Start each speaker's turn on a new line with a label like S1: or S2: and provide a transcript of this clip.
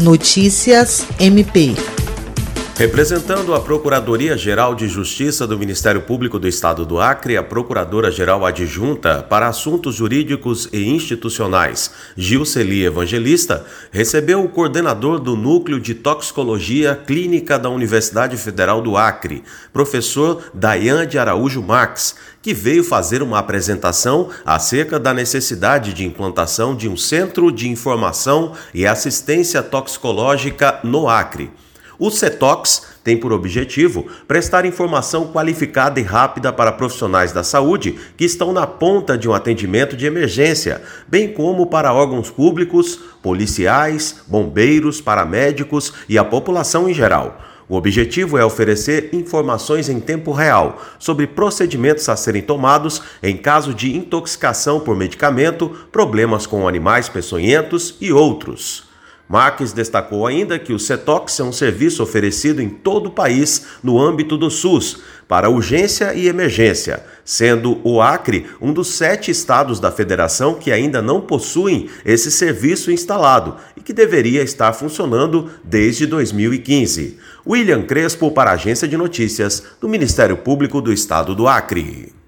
S1: Notícias MP.
S2: Representando a Procuradoria-Geral de Justiça do Ministério Público do Estado do Acre, a Procuradora-Geral Adjunta para Assuntos Jurídicos e Institucionais, Gilceli Evangelista, recebeu o coordenador do Núcleo de Toxicologia Clínica da Universidade Federal do Acre, professor Dayan de Araújo Marques, que veio fazer uma apresentação acerca da necessidade de implantação de um Centro de Informação e Assistência Toxicológica no Acre. O CETOX tem por objetivo prestar informação qualificada e rápida para profissionais da saúde que estão na ponta de um atendimento de emergência, bem como para órgãos públicos, policiais, bombeiros, paramédicos e a população em geral. O objetivo é oferecer informações em tempo real sobre procedimentos a serem tomados em caso de intoxicação por medicamento, problemas com animais peçonhentos e outros. Marques destacou ainda que o CETOX é um serviço oferecido em todo o país no âmbito do SUS, para urgência e emergência, sendo o Acre um dos sete estados da federação que ainda não possuem esse serviço instalado e que deveria estar funcionando desde 2015. William Crespo, para a Agência de Notícias do Ministério Público do Estado do Acre.